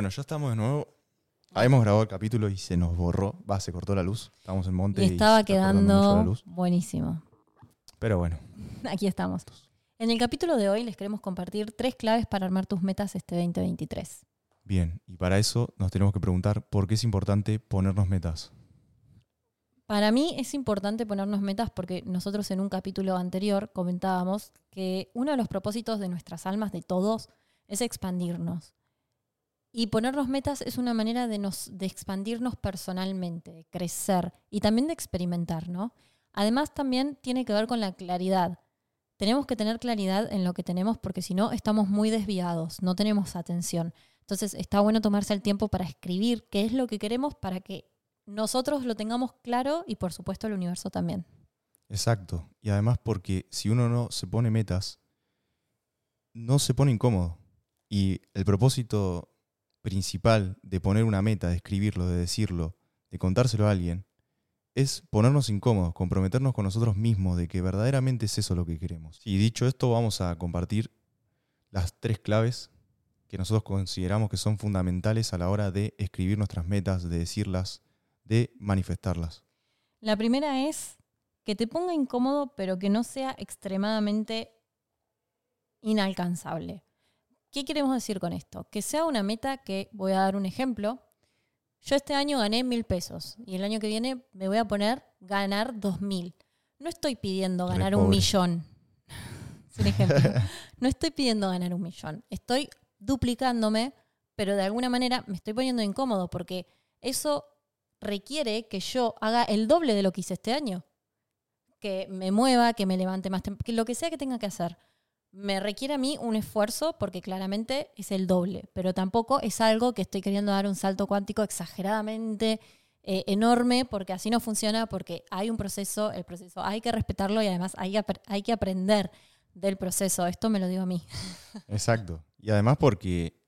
Bueno, ya estamos de nuevo. Habíamos grabado el capítulo y se nos borró. Va, se cortó la luz. Estamos en monte Y y, estaba la quedando buenísimo. Pero bueno, Aquí estamos. En el capítulo de hoy les queremos compartir tres claves para armar tus metas este 2023. bien. Y para eso nos tenemos que preguntar por qué es importante ponernos metas. Para mí es importante ponernos metas porque nosotros en un capítulo anterior comentábamos que uno de los propósitos de nuestras almas, de todos, es expandirnos. Y ponernos metas es una manera de, nos, de expandirnos personalmente, de crecer y también de experimentar, ¿no? Además también tiene que ver con la claridad. Tenemos que tener claridad en lo que tenemos porque si no estamos muy desviados, no tenemos atención. Entonces está bueno tomarse el tiempo para escribir qué es lo que queremos para que nosotros lo tengamos claro y por supuesto el universo también. Exacto. Y además porque si uno no se pone metas, no se pone incómodo. Y el propósito principal de poner una meta, de escribirlo, de decirlo, de contárselo a alguien, es ponernos incómodos, comprometernos con nosotros mismos de que verdaderamente es eso lo que queremos. Y dicho esto, vamos a compartir las tres claves que nosotros consideramos que son fundamentales a la hora de escribir nuestras metas, de decirlas, de manifestarlas. La primera es que te ponga incómodo pero que no sea extremadamente inalcanzable. ¿Qué queremos decir con esto? Que sea una meta que, voy a dar un ejemplo, yo este año gané mil pesos y el año que viene me voy a poner ganar dos mil. No estoy pidiendo ganar un millón. Es un ejemplo. No estoy pidiendo ganar un millón. Estoy duplicándome, pero de alguna manera me estoy poniendo incómodo porque eso requiere que yo haga el doble de lo que hice este año. Que me mueva, que me levante más que lo que sea que tenga que hacer. Me requiere a mí un esfuerzo porque claramente es el doble, pero tampoco es algo que estoy queriendo dar un salto cuántico exageradamente eh, enorme porque así no funciona, porque hay un proceso, el proceso hay que respetarlo y además hay, que hay que aprender del proceso. Esto me lo digo a mí. Exacto. Y además porque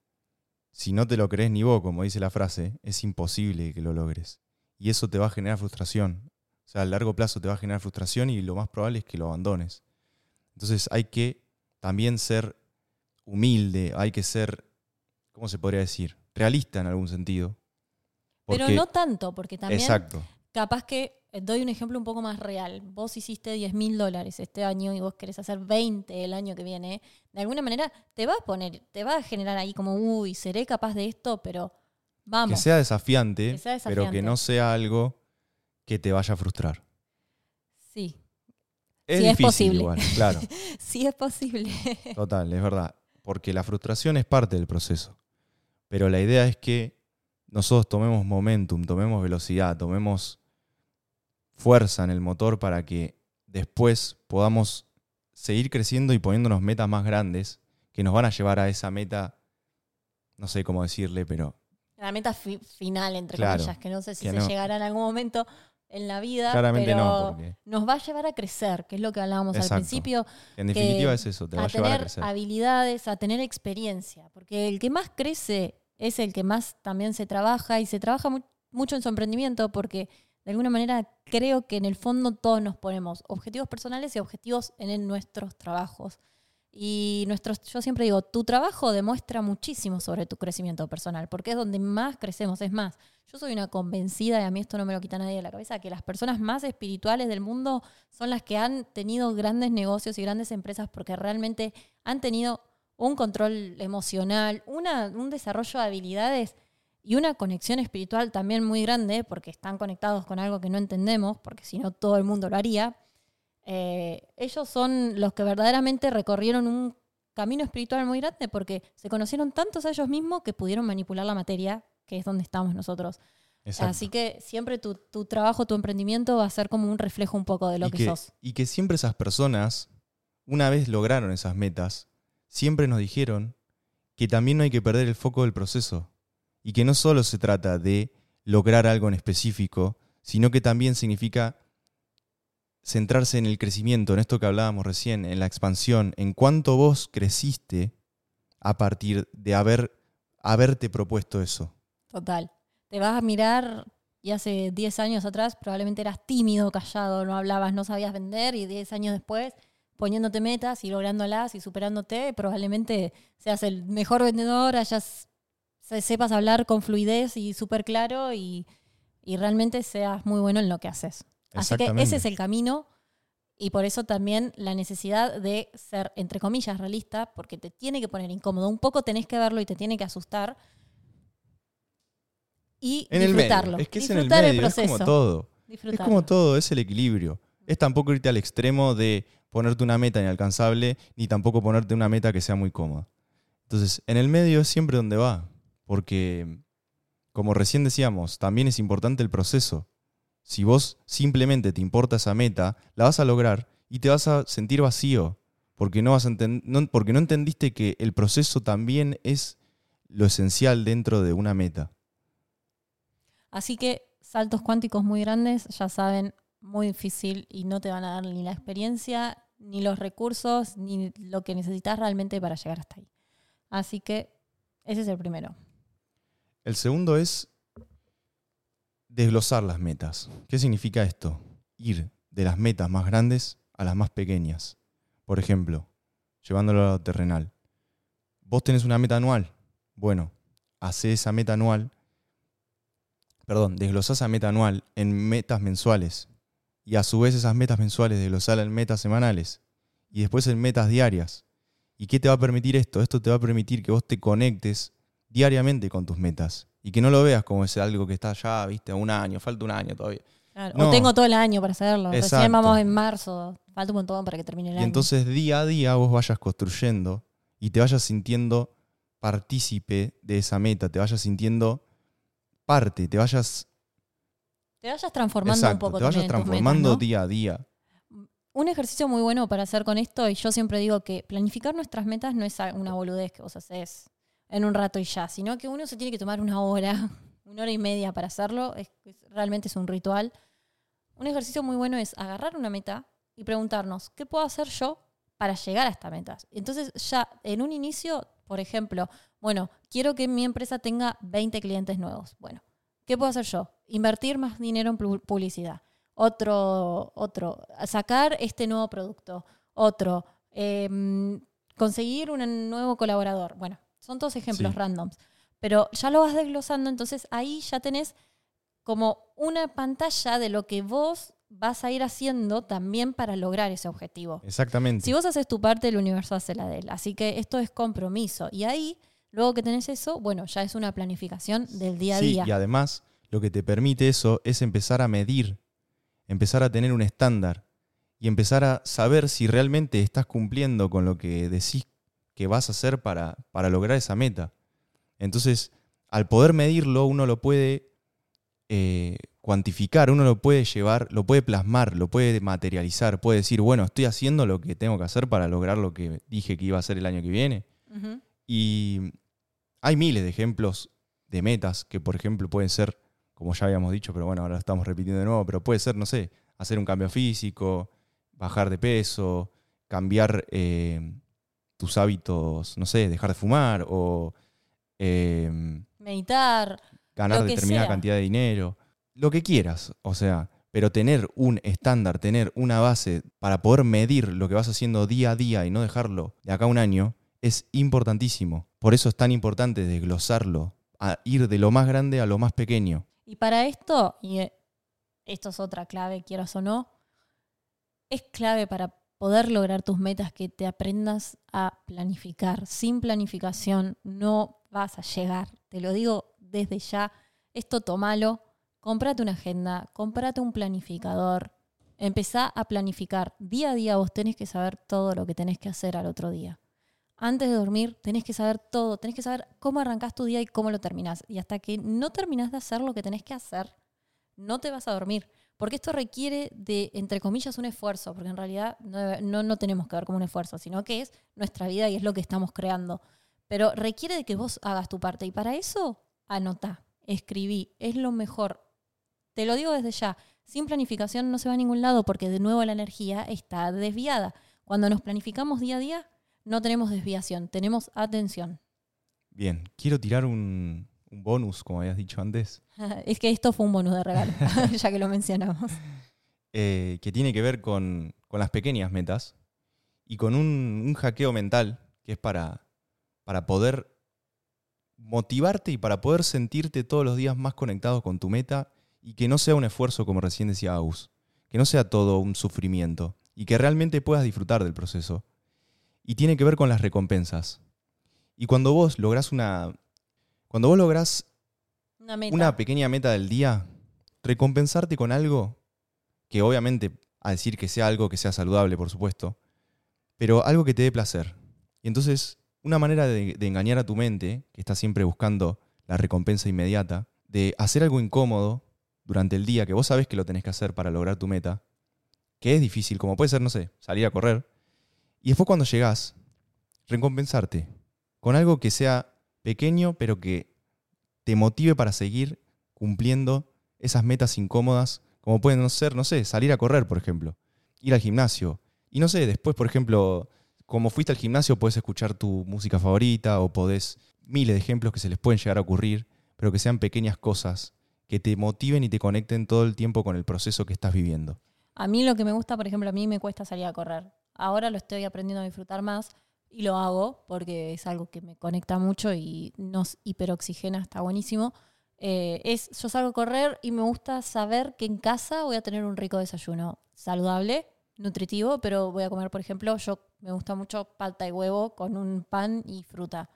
si no te lo crees ni vos, como dice la frase, es imposible que lo logres. Y eso te va a generar frustración. O sea, a largo plazo te va a generar frustración y lo más probable es que lo abandones. Entonces hay que también ser humilde, hay que ser, ¿cómo se podría decir? Realista en algún sentido. Pero no tanto, porque también Exacto. capaz que eh, doy un ejemplo un poco más real. Vos hiciste 10 mil dólares este año y vos querés hacer 20 el año que viene. De alguna manera te va a poner, te va a generar ahí como, uy, seré capaz de esto, pero vamos. Que sea desafiante, Que sea pero que no sea algo que te vaya a frustrar. Sí, Es Sí, es posible. igual, claro. sí es posible. Total, es verdad. Porque la frustración es parte del proceso. Pero la idea es que nosotros tomemos momentum, tomemos velocidad, tomemos fuerza en el motor para que después podamos seguir creciendo y poniéndonos metas más grandes que nos van a llevar a esa meta, no sé cómo decirle, pero La meta fi- final, entre Claro, comillas, que no sé si se no. llegará en algún momento en la vida, claramente pero no, porque nos va a llevar a crecer, que es lo que hablábamos al principio. en definitiva que es eso, te va a, a llevar a tener crecer. habilidades, a tener experiencia. Porque el que más crece es el que más también se trabaja y se trabaja mu- mucho en su emprendimiento porque de alguna manera creo que en el fondo todos nos ponemos objetivos personales y objetivos en nuestros trabajos. Y nuestros, yo siempre digo, tu trabajo demuestra muchísimo sobre tu crecimiento personal, porque es donde más crecemos. Es más, yo soy una convencida, y a mí esto no me lo quita nadie de la cabeza, que las personas más espirituales del mundo son las que han tenido grandes negocios y grandes empresas porque realmente han tenido un control emocional, una, un desarrollo de habilidades y una conexión espiritual también muy grande, porque están conectados con algo que no entendemos, porque si no todo el mundo lo haría. Eh, ellos son los que verdaderamente recorrieron un camino espiritual muy grande porque se conocieron tantos a ellos mismos que pudieron manipular la materia, que es donde estamos nosotros. Exacto. Así que siempre tu, tu trabajo, tu emprendimiento va a ser como un reflejo un poco de lo y que, sos. Y que siempre esas personas, una vez lograron esas metas, siempre nos dijeron que también no hay que perder el foco del proceso. Y que no solo se trata de lograr algo en específico, sino que también significa centrarse en el crecimiento, en esto que hablábamos recién, en la expansión, en cuánto vos creciste a partir de haber, haberte propuesto eso. Total. Te vas a mirar y hace 10 años atrás probablemente eras tímido, callado, no hablabas, no sabías vender y 10 años después poniéndote metas y lográndolas y superándote, probablemente seas el mejor vendedor, hayas se- sepas hablar con fluidez y súper claro y, y realmente seas muy bueno en lo que haces. Así que ese es el camino y por eso también la necesidad de ser, entre comillas, realista, porque te tiene que poner incómodo. Un poco tenés que verlo y te tiene que asustar. Y En el disfrutarlo. medio. Es que es en el medio, es como todo. Es como todo, es el equilibrio. Es tampoco irte al extremo de ponerte una meta inalcanzable, ni tampoco ponerte una meta que sea muy cómoda. Entonces, en el medio es siempre donde va, porque, como recién decíamos, también es importante el proceso. Si vos simplemente te importa esa meta, la vas a lograr y te vas a sentir vacío, porque no, vas a no- porque no entendiste que el proceso también es lo esencial dentro de una meta. Así que saltos cuánticos muy grandes, ya saben, muy difícil y no te van a dar ni la experiencia, ni los recursos, ni lo que necesitas realmente para llegar hasta ahí. Así que ese es el primero. El segundo es desglosar las metas. ¿Qué significa esto? Ir de las metas más grandes a las más pequeñas. Por ejemplo, llevándolo a lo terrenal. Vos tenés una meta anual. Bueno, hace esa meta anual. Perdón, desglosá esa meta anual en metas mensuales. Y a su vez esas metas mensuales desglosala en metas semanales. Y después en metas diarias. ¿Y qué te va a permitir esto? Esto te va a permitir que vos te conectes diariamente con tus metas. Y que no lo veas como es algo que está ya, viste, a un año, falta un año todavía. Claro, No. O tengo todo el año para hacerlo. Recién Exacto. vamos en marzo. Falta un montón para que termine el Y año. entonces día a día vos vayas construyendo y te vayas sintiendo partícipe de esa meta, te vayas sintiendo parte, te vayas, te vayas transformando exacto, un poco te vayas metas, transformando ¿no? día a día. Un ejercicio muy bueno para hacer con esto, y yo siempre digo que planificar nuestras metas no es una boludez que vos haces en un rato y ya, sino que uno se tiene que tomar una hora, una hora y media para hacerlo. Es, realmente es un ritual. Un ejercicio muy bueno es agarrar una meta y preguntarnos, ¿qué puedo hacer yo para llegar a esta meta? Entonces ya en un inicio, por ejemplo, bueno, quiero que mi empresa tenga 20 clientes nuevos. Bueno, ¿qué puedo hacer yo? Invertir más dinero en pu- publicidad. Otro, otro, sacar este nuevo producto. Otro, em, conseguir un nuevo colaborador. Bueno, son todos ejemplos Sí. randoms. Pero ya lo vas desglosando, entonces ahí ya tenés como una pantalla de lo que vos vas a ir haciendo también para lograr ese objetivo. Exactamente. Si vos haces tu parte, el universo hace la de él. Así que esto es compromiso. Y ahí, luego que tenés eso, bueno, ya es una planificación del día a Sí, día. y además lo que te permite eso es empezar a medir, empezar a tener un estándar y empezar a saber si realmente estás cumpliendo con lo que decís que vas a hacer para, para lograr esa meta. Entonces, al poder medirlo, uno lo puede eh, cuantificar, uno lo puede llevar, lo puede plasmar, lo puede materializar, puede decir, bueno, estoy haciendo lo que tengo que hacer para lograr lo que dije que iba a hacer el año que viene. Y hay miles de ejemplos de metas que, por ejemplo, pueden ser, como ya habíamos dicho, pero bueno, ahora lo estamos repitiendo de nuevo, pero puede ser, no sé, hacer un cambio físico, bajar de peso, cambiar eh, tus hábitos, no sé, dejar de fumar o eh, Meditar. ganar determinada sea. cantidad de dinero, lo que quieras, o sea, pero tener un estándar, tener una base para poder medir lo que vas haciendo día a día y no dejarlo de acá a un año, es importantísimo. Por eso es tan importante desglosarlo, a ir de lo más grande a lo más pequeño. Y para esto, y eh, esto es otra clave, quieras o no, es clave para poder lograr tus metas que te aprendas a planificar. Sin planificación no vas a llegar. Te lo digo desde ya. Esto tomalo, comprate una agenda, comprate un planificador. Empezá a planificar. Día a día vos tenés que saber todo lo que tenés que hacer al otro día. Antes de dormir tenés que saber todo, tenés que saber cómo arrancás tu día y cómo lo terminás. Y hasta que no terminás de hacer lo que tenés que hacer, no te vas a dormir. Porque esto requiere de, entre comillas, un esfuerzo, porque en realidad no, no, tenemos que ver como un esfuerzo, sino que es nuestra vida y es lo que estamos creando. Pero requiere de que vos hagas tu parte. Y para eso, anotá, escribí, es lo mejor. Te lo digo desde ya, sin planificación no se va a ningún lado porque de nuevo la energía está desviada. Cuando nos planificamos día a día, no tenemos desviación, tenemos atención. Bien, quiero tirar un, un bonus, como habías dicho antes, Es que esto fue un bonus de regalo, ya que lo mencionamos. eh, que tiene que ver con, con las pequeñas metas y con un, un hackeo mental que es para, para poder motivarte y para poder sentirte todos los días más conectado con tu meta y que no sea un esfuerzo, como recién decía Aus, que no sea todo un sufrimiento y que realmente puedas disfrutar del proceso. Y tiene que ver con las recompensas. Y cuando vos lográs una. Cuando vos lográs Una meta. una pequeña meta del día, recompensarte con algo que obviamente, a decir que sea algo que sea saludable, por supuesto, pero algo que te dé placer. Y entonces, una manera de, de engañar a tu mente, que está siempre buscando la recompensa inmediata, de hacer algo incómodo durante el día, que vos sabés que lo tenés que hacer para lograr tu meta, que es difícil, como puede ser, no sé, salir a correr, y después cuando llegás, recompensarte con algo que sea pequeño, pero que te motive para seguir cumpliendo esas metas incómodas, como pueden ser, no sé, salir a correr, por ejemplo, ir al gimnasio. Y no sé, después, por ejemplo, como fuiste al gimnasio, podés escuchar tu música favorita o podés miles de ejemplos que se les pueden llegar a ocurrir, pero que sean pequeñas cosas que te motiven y te conecten todo el tiempo con el proceso que estás viviendo. A mí lo que me gusta, por ejemplo, a mí me cuesta salir a correr. Ahora lo estoy aprendiendo a disfrutar más y lo hago porque es algo que me conecta mucho y nos hiperoxigena, está buenísimo. Eh, es, yo salgo a correr y me gusta saber que en casa voy a tener un rico desayuno saludable, nutritivo, pero voy a comer, por ejemplo, yo me gusta mucho palta y huevo con un pan y fruta.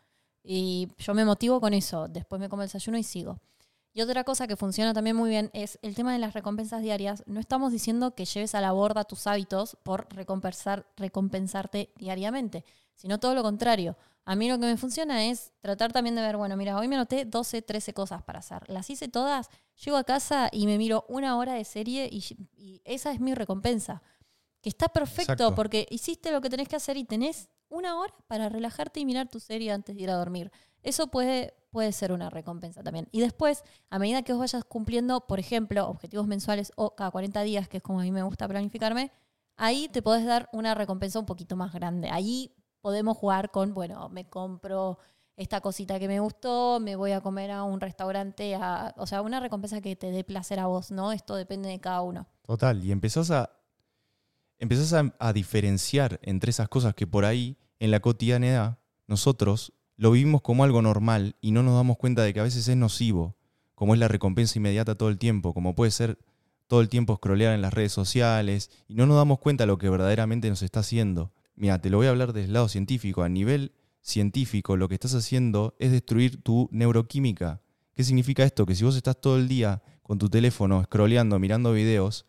Y yo me motivo con eso. Después me como el desayuno y sigo. Y otra cosa que funciona también muy bien es el tema de las recompensas diarias. No estamos diciendo que lleves a la borda tus hábitos por recompensar, recompensarte diariamente, sino todo lo contrario. A mí lo que me funciona es tratar también de ver, bueno, mira, hoy me anoté 12, 13 cosas para hacer. Las hice todas, llego a casa y me miro una hora de serie y, y esa es mi recompensa. Que está perfecto Exacto. porque hiciste lo que tenés que hacer y tenés una hora para relajarte y mirar tu serie antes de ir a dormir. Eso puede, puede ser una recompensa también. Y después, a medida que vos vayas cumpliendo, por ejemplo, objetivos mensuales o cada 40 días, que es como a mí me gusta planificarme, ahí te podés dar una recompensa un poquito más grande. Ahí podemos jugar con, bueno, me compro esta cosita que me gustó, me voy a comer a un restaurante, a- o sea, una recompensa que te dé placer a vos, ¿no? Esto depende de cada uno. Total, y empezás a, empezás a, a diferenciar entre esas cosas que por ahí, en la cotidianidad, nosotros lo vivimos como algo normal y no nos damos cuenta de que a veces es nocivo, como es la recompensa inmediata todo el tiempo, como puede ser todo el tiempo scrollear en las redes sociales, y no nos damos cuenta de lo que verdaderamente nos está haciendo. Mira, te lo voy a hablar desde el lado científico. A nivel científico, lo que estás haciendo es destruir tu neuroquímica. ¿Qué significa esto? Que si vos estás todo el día con tu teléfono, scrolleando, mirando videos,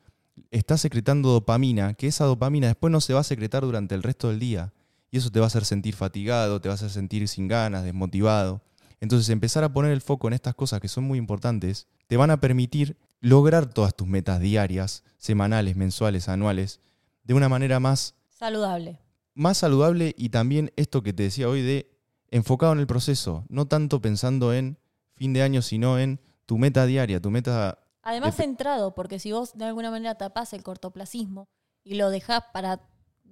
estás secretando dopamina, que esa dopamina después no se va a secretar durante el resto del día. Y eso te va a hacer sentir fatigado, te va a hacer sentir sin ganas, desmotivado. Entonces empezar a poner el foco en estas cosas que son muy importantes, te van a permitir lograr todas tus metas diarias, semanales, mensuales, anuales, de una manera más, Saludable. más saludable y también esto que te decía hoy de enfocado en el proceso, no tanto pensando en fin de año, sino en tu meta diaria, tu meta Además, centrado, porque si vos de alguna manera tapás el cortoplacismo y lo dejás para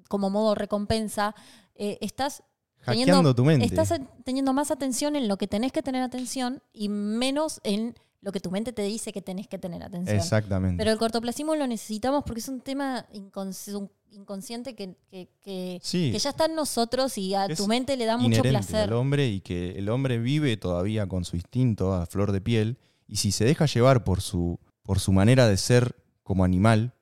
como modo recompensa, eh, estás hackeando Teniendo- tu mente. Estás en- teniendo más atención en lo que tenés que tener atención y menos en lo que tu mente te dice que tenés que tener atención. Exactamente. Pero el cortoplacismo lo necesitamos porque es un tema incons- un- inconsciente que, que- que- sí, que ya está en nosotros y a Es tu mente le da mucho placer. al hombre y que el hombre vive todavía con su instinto a flor de piel y si se deja llevar por su, por su manera de ser como animal,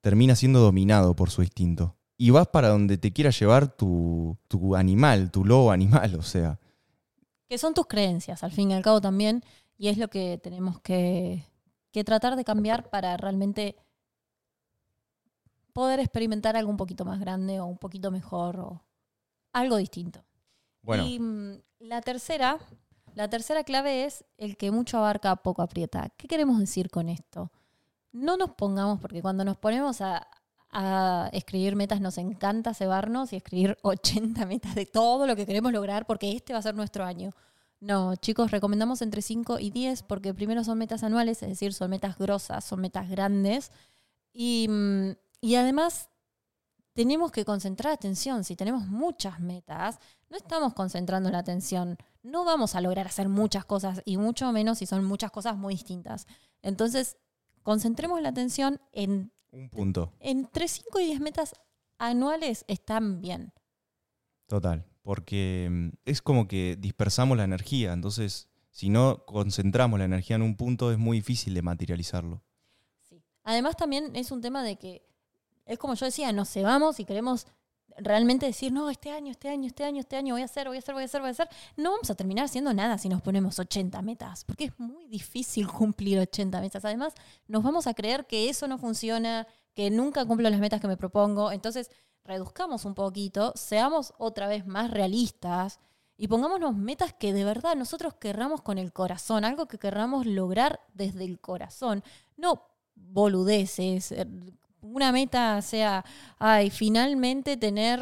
termina siendo dominado por su instinto. Y vas para donde te quiera llevar tu, tu animal, tu lobo animal, o sea. Que son tus creencias, al fin y al cabo también, y es lo que tenemos que, que tratar de cambiar para realmente poder experimentar algo un poquito más grande o un poquito mejor o algo distinto. Bueno, Y mm, la tercera, la tercera clave es el que mucho abarca, poco aprieta. ¿Qué queremos decir con esto? No nos pongamos, porque cuando nos ponemos a, a escribir metas nos encanta cebarnos y escribir 80 metas de todo lo que queremos lograr porque este va a ser nuestro año. No, chicos, recomendamos entre 5 y 10 porque primero son metas anuales, es decir, son metas grosas, son metas grandes. Y, mm, y además tenemos que concentrar atención. Si tenemos muchas metas, no estamos concentrando la atención. No vamos a lograr hacer muchas cosas y mucho menos si son muchas cosas muy distintas. Entonces, concentremos la atención en un punto. entre 5 y 10 metas anuales están bien. Total. porque mm, es como que dispersamos la energía, entonces si no concentramos la energía en un punto es muy difícil de materializarlo. Sí. Además también es un tema de que, es como yo decía, nos cebamos y queremos realmente decir, no, este año, este año, este año, este año voy a hacer, voy a hacer, voy a hacer, voy a hacer, no vamos a terminar haciendo nada si nos ponemos 80 metas, porque es muy difícil cumplir 80 metas. Además, nos vamos a creer que eso no funciona, que nunca cumplo las metas que me propongo. Entonces, reduzcamos un poquito, seamos otra vez más realistas y pongámonos metas que de verdad nosotros querramos con el corazón, algo que querramos lograr desde el corazón, no boludeces, una meta sea, ay, finalmente tener,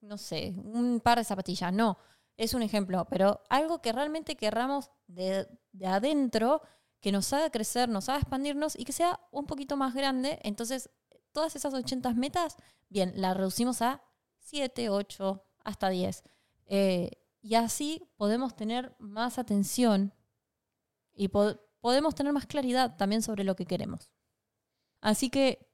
no sé, un par de zapatillas. No, es un ejemplo, pero algo que realmente querramos de, de adentro, que nos haga crecer, nos haga expandirnos y que sea un poquito más grande. Entonces, todas esas 80 metas, bien, las reducimos a 7, 8, hasta 10. Eh, y así podemos tener más atención y podemos tener más claridad también sobre lo que queremos. Así que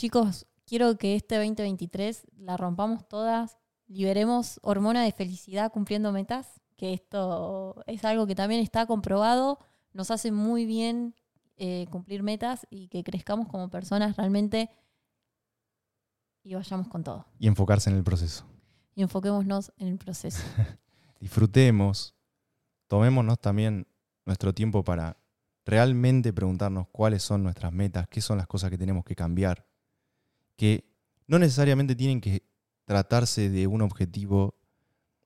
Chicos, quiero que este 2023 la rompamos todas, liberemos hormona de felicidad cumpliendo metas, que esto es algo que también está comprobado, nos hace muy bien eh, cumplir metas y que crezcamos como personas realmente y vayamos con todo. Y enfocarse en el proceso. Y enfoquémonos en el proceso. Disfrutemos, tomémonos también nuestro tiempo para realmente preguntarnos cuáles son nuestras metas, qué son las cosas que tenemos que cambiar, que no necesariamente tienen que tratarse de un objetivo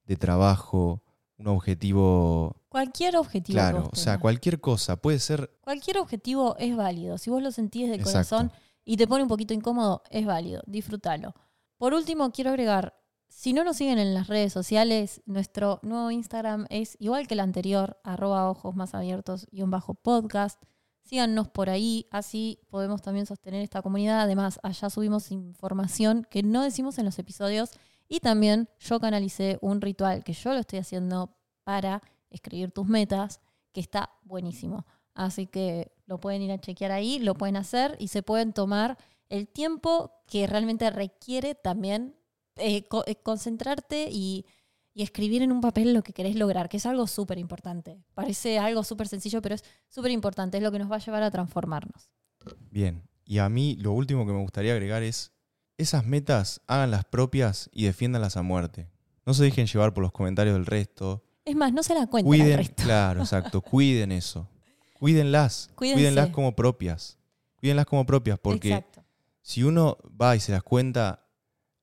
de trabajo, un objetivo... Cualquier objetivo. Claro, o sea, cualquier cosa, puede ser... Cualquier objetivo es válido. Si vos lo sentís de corazón y te pone un poquito incómodo, es válido, disfrútalo. Por último, quiero agregar, si no nos siguen en las redes sociales, nuestro nuevo Instagram es igual que el anterior, arroba ojos más abiertos y un bajo podcast. Síganos por ahí, así podemos también sostener esta comunidad. Además, allá subimos información que no decimos en los episodios. Y también yo canalicé un ritual que yo lo estoy haciendo para escribir tus metas, que está buenísimo. Así que lo pueden ir a chequear ahí, lo pueden hacer y se pueden tomar el tiempo que realmente requiere también eh, eh, concentrarte y y escribir en un papel lo que querés lograr, que es algo súper importante. Parece algo súper sencillo, pero es súper importante, es lo que nos va a llevar a transformarnos. Bien, y a mí lo último que me gustaría agregar es, esas metas háganlas propias y defiéndanlas a muerte. No se dejen llevar por los comentarios del resto. Es más, no se la cuenten Cuiden, al resto. claro, exacto, cuiden eso. Cuídenlas, cuídenlas como propias. Cuídenlas como propias, porque si uno va y se las cuenta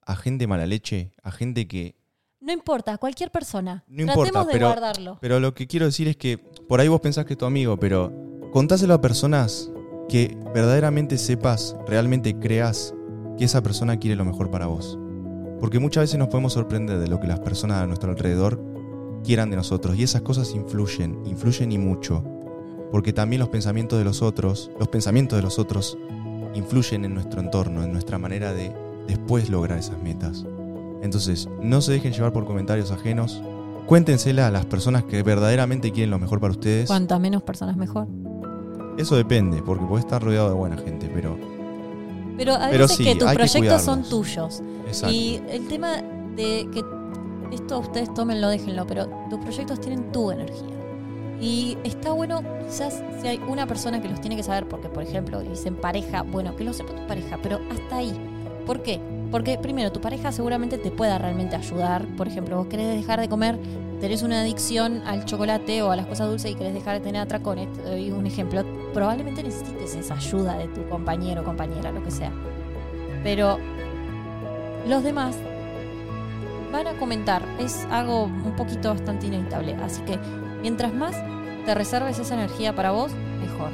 a gente mala leche, a gente que no importa, cualquier persona. No importa, de pero, guardarlo. Pero lo que quiero decir es que por ahí vos pensás que es tu amigo, pero contáselo a personas que verdaderamente sepas, realmente creas que esa persona quiere lo mejor para vos. Porque muchas veces nos podemos sorprender de lo que las personas a nuestro alrededor quieran de nosotros. Y esas cosas influyen, influyen y mucho. Porque también los pensamientos de los otros, los pensamientos de los otros influyen en nuestro entorno, en nuestra manera de después lograr esas metas. Entonces, no se dejen llevar por comentarios ajenos. Cuéntensela a las personas que verdaderamente quieren lo mejor para ustedes. Cuanta menos personas mejor. Eso depende, porque puede estar rodeado de buena gente, pero. Pero a veces que tus proyectos son tuyos. Y el tema de que esto ustedes tómenlo, déjenlo, pero tus proyectos tienen tu energía. Y está bueno, quizás si hay una persona que los tiene que saber, porque por ejemplo dicen pareja, bueno, que lo sepa tu pareja, pero hasta ahí. ¿Por qué? Porque primero, tu pareja seguramente te pueda realmente ayudar. Por ejemplo, vos querés dejar de comer, tenés una adicción al chocolate o a las cosas dulces y querés dejar de tener atracones. Te doy un ejemplo. Probablemente necesites esa ayuda de tu compañero o compañera, lo que sea. Pero los demás van a comentar. Es algo un poquito bastante inevitable. Así que mientras más te reserves esa energía para vos, mejor.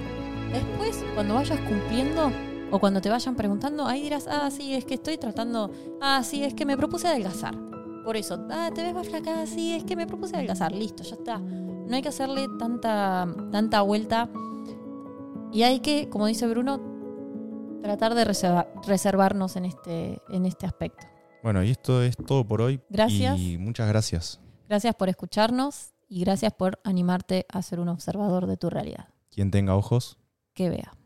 Después, cuando vayas cumpliendo o cuando te vayan preguntando, ahí dirás, ah, sí, es que estoy tratando, ah, sí, es que me propuse adelgazar. Por eso, ah, te ves más flaca, sí, es que me propuse adelgazar, listo, ya está. No hay que hacerle tanta, tanta vuelta. Y hay que, como dice Bruno, tratar de reservarnos en este, en este aspecto. Bueno, y esto es todo por hoy. Gracias. Y muchas gracias. Gracias por escucharnos y gracias por animarte a ser un observador de tu realidad. Quien tenga ojos. Que vea.